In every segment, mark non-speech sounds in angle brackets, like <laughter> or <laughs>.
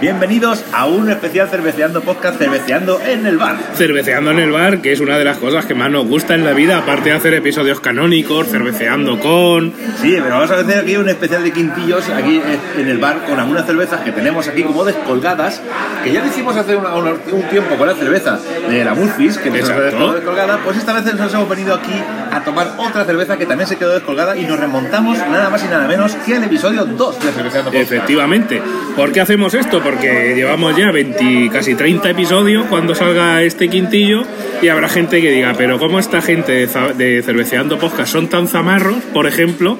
Bienvenidos a un especial Cerveceando Podcast, Cerveceando en el bar. Cerveceando en el bar, que es una de las cosas que más nos gusta en la vida, aparte de hacer episodios canónicos, cerveceando con... Sí, pero vamos a hacer aquí un especial de quintillos aquí en el bar con algunas cervezas que tenemos aquí como descolgadas, que ya decimos hace una- una- un tiempo con la cerveza de la Murphys, que nos descolgada, pues esta vez nos hemos venido aquí a tomar otra cerveza que también se quedó descolgada y nos remontamos nada más y nada menos que al episodio 2 de Cerveceando. Efectivamente. ¿Por qué hacemos esto? Porque llevamos ya 20, casi 30 episodios cuando salga este quintillo y habrá gente que diga, pero ¿cómo esta gente de, Cerveceando Podcast son tan zamarros, por ejemplo,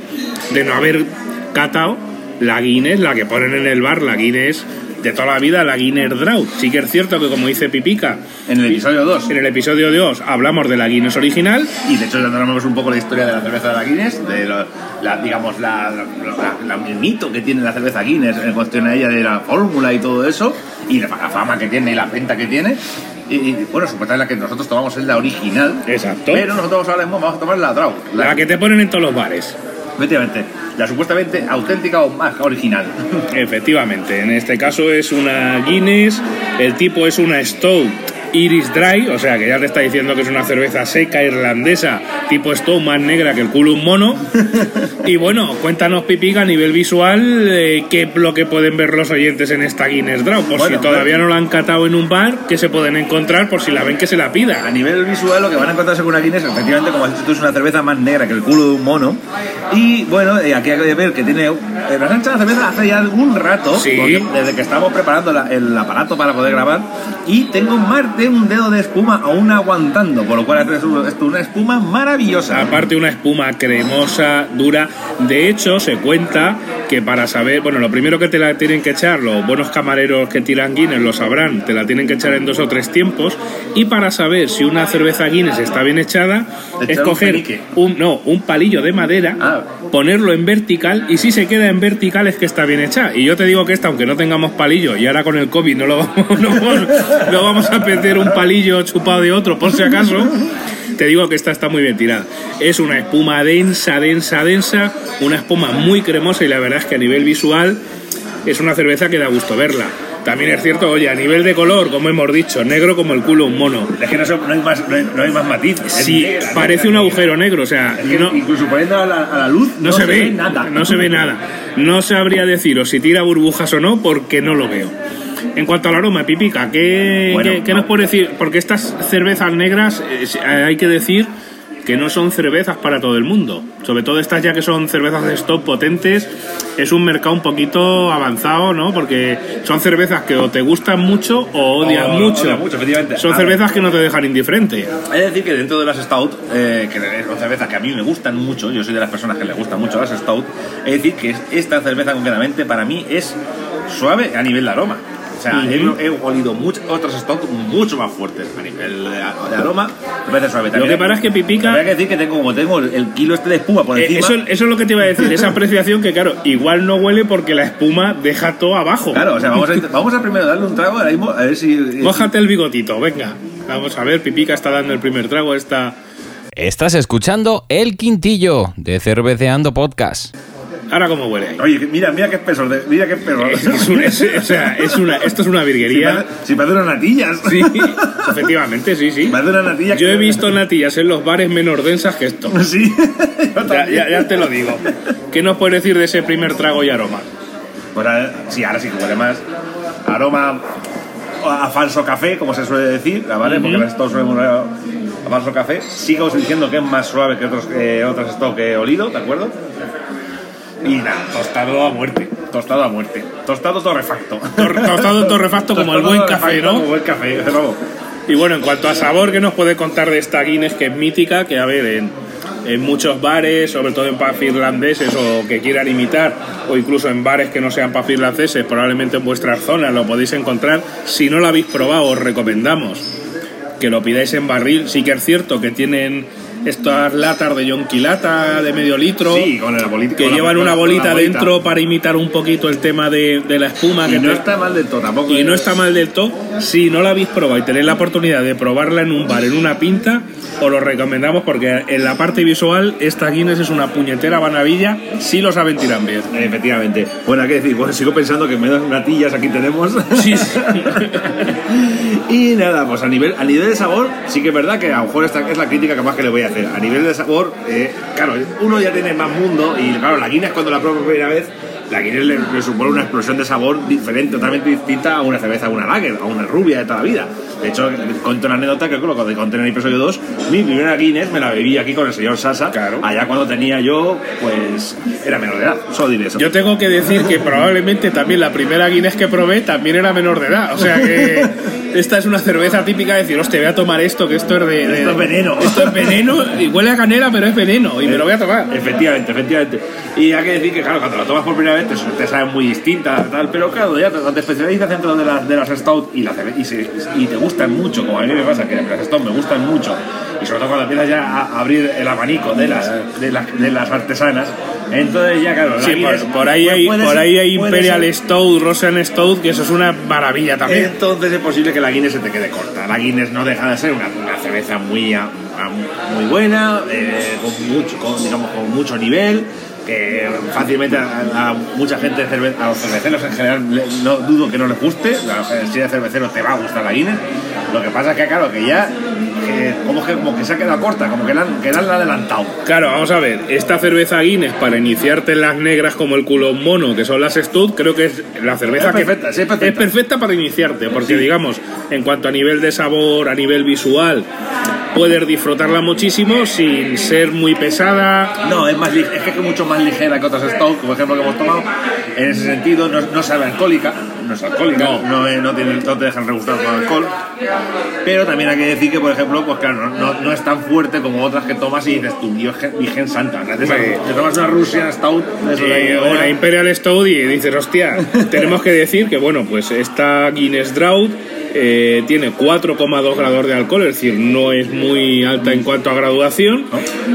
de no haber catado la Guinness, la que ponen en el bar, la Guinness de toda la vida, la Guinness Drought? Sí que es cierto que como dice Pipica, En el episodio 2. en el episodio de os hablamos de la Guinness original, Y de hecho tenemos un poco la historia de la cerveza de la Guinness, de lo- la, digamos, la, la- la- el mito que tiene la cerveza Guinness en cuestión a ella de la fórmula y todo eso, y la, fama que tiene y la venta que tiene. Y, y, bueno, supuestamente la que nosotros tomamos es la original. Exacto. Pero nosotros ahora mismo vamos a tomar la Draw. la que te ponen en todos los bares. Efectivamente, la supuestamente auténtica o más original. Efectivamente, en este caso es una Guinness, el tipo es una Stout Iris Dry, o sea que ya te está diciendo que es una cerveza seca irlandesa, tipo Stout más negra que el culo un mono. Y bueno, cuéntanos Pipica a nivel visual eh, qué es lo que pueden ver los oyentes en esta Guinness Draw, por Bueno, si todavía bueno. no la han catado en un bar, que se pueden encontrar por si la ven que se la A pida. nivel visual, lo que van a encontrarse con una Guinness, efectivamente, como has dicho tú, es una cerveza más negra que el culo de un mono. Y bueno, eh, aquí hay que ver que tiene. Eh, nos han hecho la cerveza hace ya algún rato, Sí. desde que estamos preparando la- el aparato para poder grabar. Y tengo más de un dedo de espuma aún aguantando, por lo cual es un- esto es una espuma maravillosa. Aparte una espuma cremosa, dura. De hecho, se cuenta que para saber, bueno, lo primero que te la tienen que echar, los buenos camareros que tiran Guinness lo sabrán, te la tienen que echar en dos o tres tiempos. Y para saber si una cerveza Guinness está bien echada, es un coger un, no, un palillo de madera, Ah. ponerlo en vertical y si se queda en vertical es que está bien hecha. Y yo te digo que esta, aunque no tengamos palillo y ahora con el COVID no lo vamos, <laughs> no vamos, no vamos a meter un palillo chupado de otro por si acaso, te digo que esta está muy bien tirada. Es una espuma densa, densa, densa, una espuma muy cremosa y la verdad es que a nivel visual es una cerveza que da gusto verla. También es cierto, oye, a nivel de color, como hemos dicho, negro como el culo de un mono. Es que no, se- no hay, más, no, hay, no hay más matiz. Sí, negra, parece negra, un negra. agujero negro, o sea, Es que incluso poniendo a la, a la luz no, se, ve, nada. No se ve nada. No sabría deciros si tira burbujas o no porque no lo veo. En cuanto al aroma, Pipica, ¿qué, Bueno, qué- qué nos no. puede decir? Porque estas cervezas negras, eh, hay que decir que no son cervezas para todo el mundo. Sobre todo estas ya que son cervezas de stop potentes, es un mercado un poquito avanzado, ¿no? Porque son cervezas que o te gustan mucho o odias O- mucho. odias mucho, efectivamente. Son ver. cervezas que no te dejan indiferente. Hay que decir que dentro de las Stout, eh, que son cervezas que a mí me gustan mucho, yo soy de las personas que les gustan mucho las Stout, es decir que esta cerveza concretamente para mí es suave a nivel de aroma. O sea, he, he olido muchas otras Stout mucho más fuertes a nivel de, de aroma, me parece suave. Lo que pasa es que Pipica... Hay que decir que tengo, como tengo el, el kilo este de espuma por Eh, encima. eso, eso es lo que te iba a decir, esa apreciación que, claro, igual no huele porque la espuma deja todo abajo. Claro, o sea, vamos a, vamos a primero darle un trago ahora mismo, a ver si... Mójate el bigotito, venga. Vamos a ver, Pipica está dando el primer trago a esta. Estás escuchando El Quintillo de Cerveceando Podcast. Ahora cómo huele ahí. Oye, mira, mira qué espesor, de- mira qué espesor. Es, es un- es- o sea, es una, esto es una Si virguería. parece, si parece unas natillas. Sí, efectivamente, sí, sí. Parece unas natillas. Yo he visto natillas en los bares menos densas que esto. Sí, <laughs> Ya, ya- ya te lo digo. ¿Qué nos puedes decir de ese primer trago y aroma? Pues ahora- sí, ahora sí que huele más. Aroma a falso café, como se suele decir, ¿vale? Porque las Stout suelen oler a falso café. Sigo diciendo que es más suave que otros, que otras Stout que he olido, ¿de acuerdo? Y nada, tostado a muerte. Tostado a muerte. Tostado torrefacto. <laughs> Tor- Tostado torrefacto como el buen Tostado café, ¿no? Como buen café. Y bueno, en cuanto a sabor, ¿qué nos puede contar de esta Guinness que es mítica? Que a ver, en, en muchos bares, sobre todo en pubs irlandeses o que quieran imitar, o incluso en bares que no sean pubs irlandeses, probablemente en vuestras zonas lo podéis encontrar. Si no lo habéis probado, os recomendamos que lo pidáis en barril. Sí que es cierto que tienen estas latas de yonquilata de medio litro Sí, con la bolita. que con llevan una la bolita dentro para imitar un poquito el tema de, de la espuma Y que no está mal del todo tampoco. y no está mal del todo. Si no la habéis probado y tenéis la oportunidad de probarla en un bar, en una pinta, os lo recomendamos porque en la parte visual esta Guinness es una puñetera maravilla si lo saben tirar bien. Efectivamente. Bueno, hay que decir, bueno, sigo pensando que menos natillas aquí tenemos. Sí, sí. <laughs> y nada, pues a nivel, a nivel de sabor, sí que es verdad que a lo mejor esta es la crítica que más que le voy a hacer. A nivel de sabor, eh, claro, uno ya tiene más mundo y claro, la Guinness cuando la pruebo por primera vez, la Guinness le, le supone una explosión de sabor diferente, totalmente distinta a una cerveza, a una lager, a una rubia de toda la vida. De hecho, cuento una anécdota que creo que conté en el episodio 2, mi primera Guinness me la bebí aquí con el señor Sasa, Claro. allá cuando tenía yo, pues, era menor de edad, solo diré eso. Yo tengo que decir que probablemente también la primera Guinness que probé también era menor de edad. O sea que <laughs> esta es una cerveza típica de decir, hostia, voy a tomar esto, que esto es de... de- Esto es veneno. Esto es veneno y huele a canela, pero es veneno y me lo voy a tomar. Efectivamente, efectivamente. Y hay que decir que, claro, cuando lo tomas por primera vez te, te sabe muy distinta, tal, pero claro, ya te- especializas dentro de las, de las Stout y, la cerve- y, se- y te gustan mucho, como a mí me pasa, que las Stout me gustan mucho, y sobre todo cuando empiezas ya a abrir el abanico de las, de las, de las artesanas, entonces ya, claro, la Sí, por, por ahí hay, por ser- ahí hay Imperial ser- Stout, Russian Stout, que eso es una maravilla también. Entonces es posible que la Guinness se te quede corta. La Guinness no deja de ser una, una cerveza muy, muy buena, eh, con, mucho, con, digamos, con mucho nivel, que fácilmente a, a mucha gente, cerve- a los cerveceros en general, le- no dudo que no les guste. Si eres cervecero te va a gustar la Guinness. Lo que pasa es que, claro, que ya que, como, que, como que se ha quedado corta, como que la, han- que la han adelantado. Claro, vamos a ver, esta cerveza Guinness para iniciarte en las negras como el culo mono, que son las Stout, creo que es la cerveza Es que perfecta, sí, es perfecta. perfecta para iniciarte, porque digamos, en cuanto a nivel de sabor, a nivel visual, puedes disfrutarla muchísimo sin ser muy pesada. No, es, más, es que es mucho más ligera que otras Stout, por ejemplo, que hemos tomado. En ese sentido, no, no sabe alcohólica, no es alcohólica, No. no, no, tiene- no te dejan regustar con alcohol. Pero también hay que decir que, por ejemplo, pues claro, no, es tan fuerte como otras que tomas y dices, tu Virgen, Virgen Santa. Te, te tomas una Russian Stout, Eh, una Imperial Stout y dices, hostia, tenemos que decir que, bueno, pues esta Guinness Drought eh, tiene 4,2 grados de alcohol, es decir, no es muy alta en cuanto a graduación,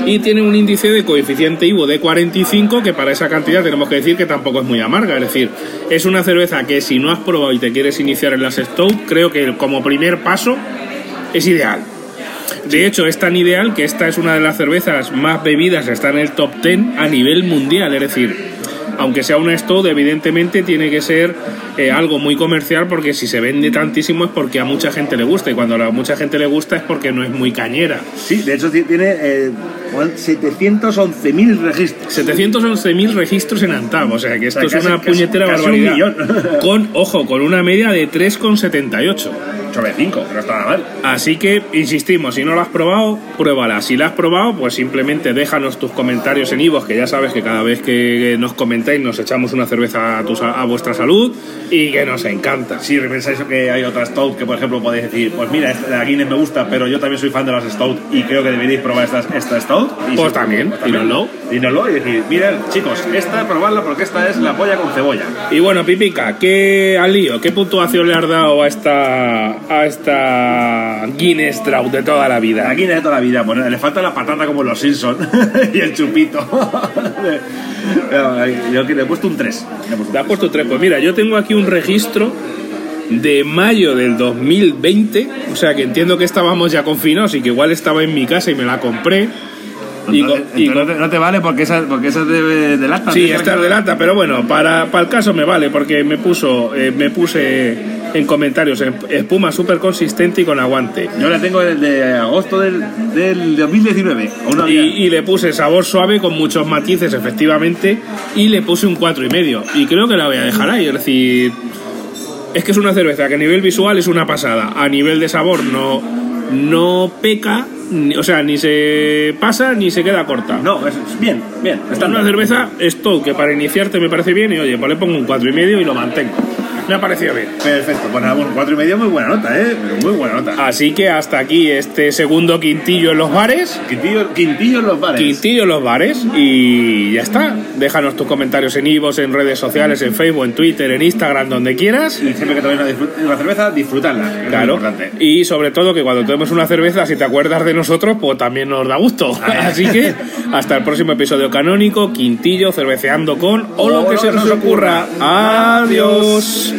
y tiene un índice de coeficiente IVO de 45, que para esa cantidad tenemos que decir que tampoco es muy amarga, es decir, es una cerveza que si no has probado y te quieres iniciar en las Stout, creo que como primer paso es ideal. De hecho, es tan ideal que esta es una de las cervezas más bebidas, está en el top 10 a nivel mundial. Es decir, aunque sea una Stout, evidentemente tiene que ser eh, algo muy comercial porque si se vende tantísimo es porque a mucha gente le gusta y cuando a mucha gente le gusta es porque no es muy cañera. Sí, de hecho ti- tiene eh, 711.000 registros. 711.000 registros en Antab, o sea que esto O sea, es una puñetera casi- casi un barbaridad. millón. <laughs> Con, ojo, con una media de 3,78. Sobre 5, que no está nada mal. Así que, insistimos, si no la has probado, pruébala. Si la has probado, pues simplemente déjanos tus comentarios en Ivos, que ya sabes que cada vez que nos comentáis nos echamos una cerveza a, tu sa- a vuestra salud y que nos encanta. Si pensáis que hay otra Stout que, por ejemplo, podéis decir, pues mira, la Guinness me gusta, pero yo también soy fan de las Stout y creo que deberíais probar esta, esta Stout. Y Pues si- también, dínoslo. Dínoslo y decir, miren, chicos, esta probadla porque esta es la polla con cebolla. Y bueno, Pipica, ¿qué al lío? ¿Qué puntuación le has dado a esta, a esta Guinness Drought de toda la vida? La Guinness de toda la vida, bueno, le falta la patata como los Simpsons <laughs> y el chupito. yo le he puesto un 3. Te has puesto tres. Pues mira, yo tengo aquí un registro de mayo del 2020, o sea que entiendo que estábamos ya confinados y que igual estaba en mi casa y me la compré. Y con- y con- no, te, vale porque esa, porque esa es de, de lata. Sí, esta es que- de lata, pero bueno, para, para el caso me vale, porque me puso, eh, me puse en comentarios en- espuma súper consistente y con aguante. Yo la tengo desde agosto del, del 2019. Aún no Y, había- y le puse sabor suave con muchos matices, efectivamente, y le puse un cuatro y medio. Y creo que la voy a dejar ahí, es decir, es que es una cerveza que a nivel visual es una pasada, a nivel de sabor no, no peca, ni- o sea, ni se pasa ni se queda corta. No, es, es bien, bien. Está una cerveza Stout que para iniciarte me parece bien y oye, pues le pongo un cuatro y medio y lo mantengo. Me ha parecido bien. Perfecto, pues nada, bueno, cuatro y medio, muy buena nota, ¿eh? Muy buena nota. Así que hasta aquí este segundo quintillo en los bares. Quintillo, quintillo en los bares. Quintillo en los bares y ya está. Déjanos tus comentarios en Ivos, en redes sociales, en Facebook, en Twitter, en Instagram, donde quieras. Y siempre que toméis una, cerveza, disfrutarla. Claro. Y sobre todo que cuando tomemos una cerveza, si te acuerdas de nosotros, pues también nos da gusto. <laughs> Así que hasta el próximo episodio canónico, Quintillo, cerveceando con o lo que se nos ocurra. Adiós.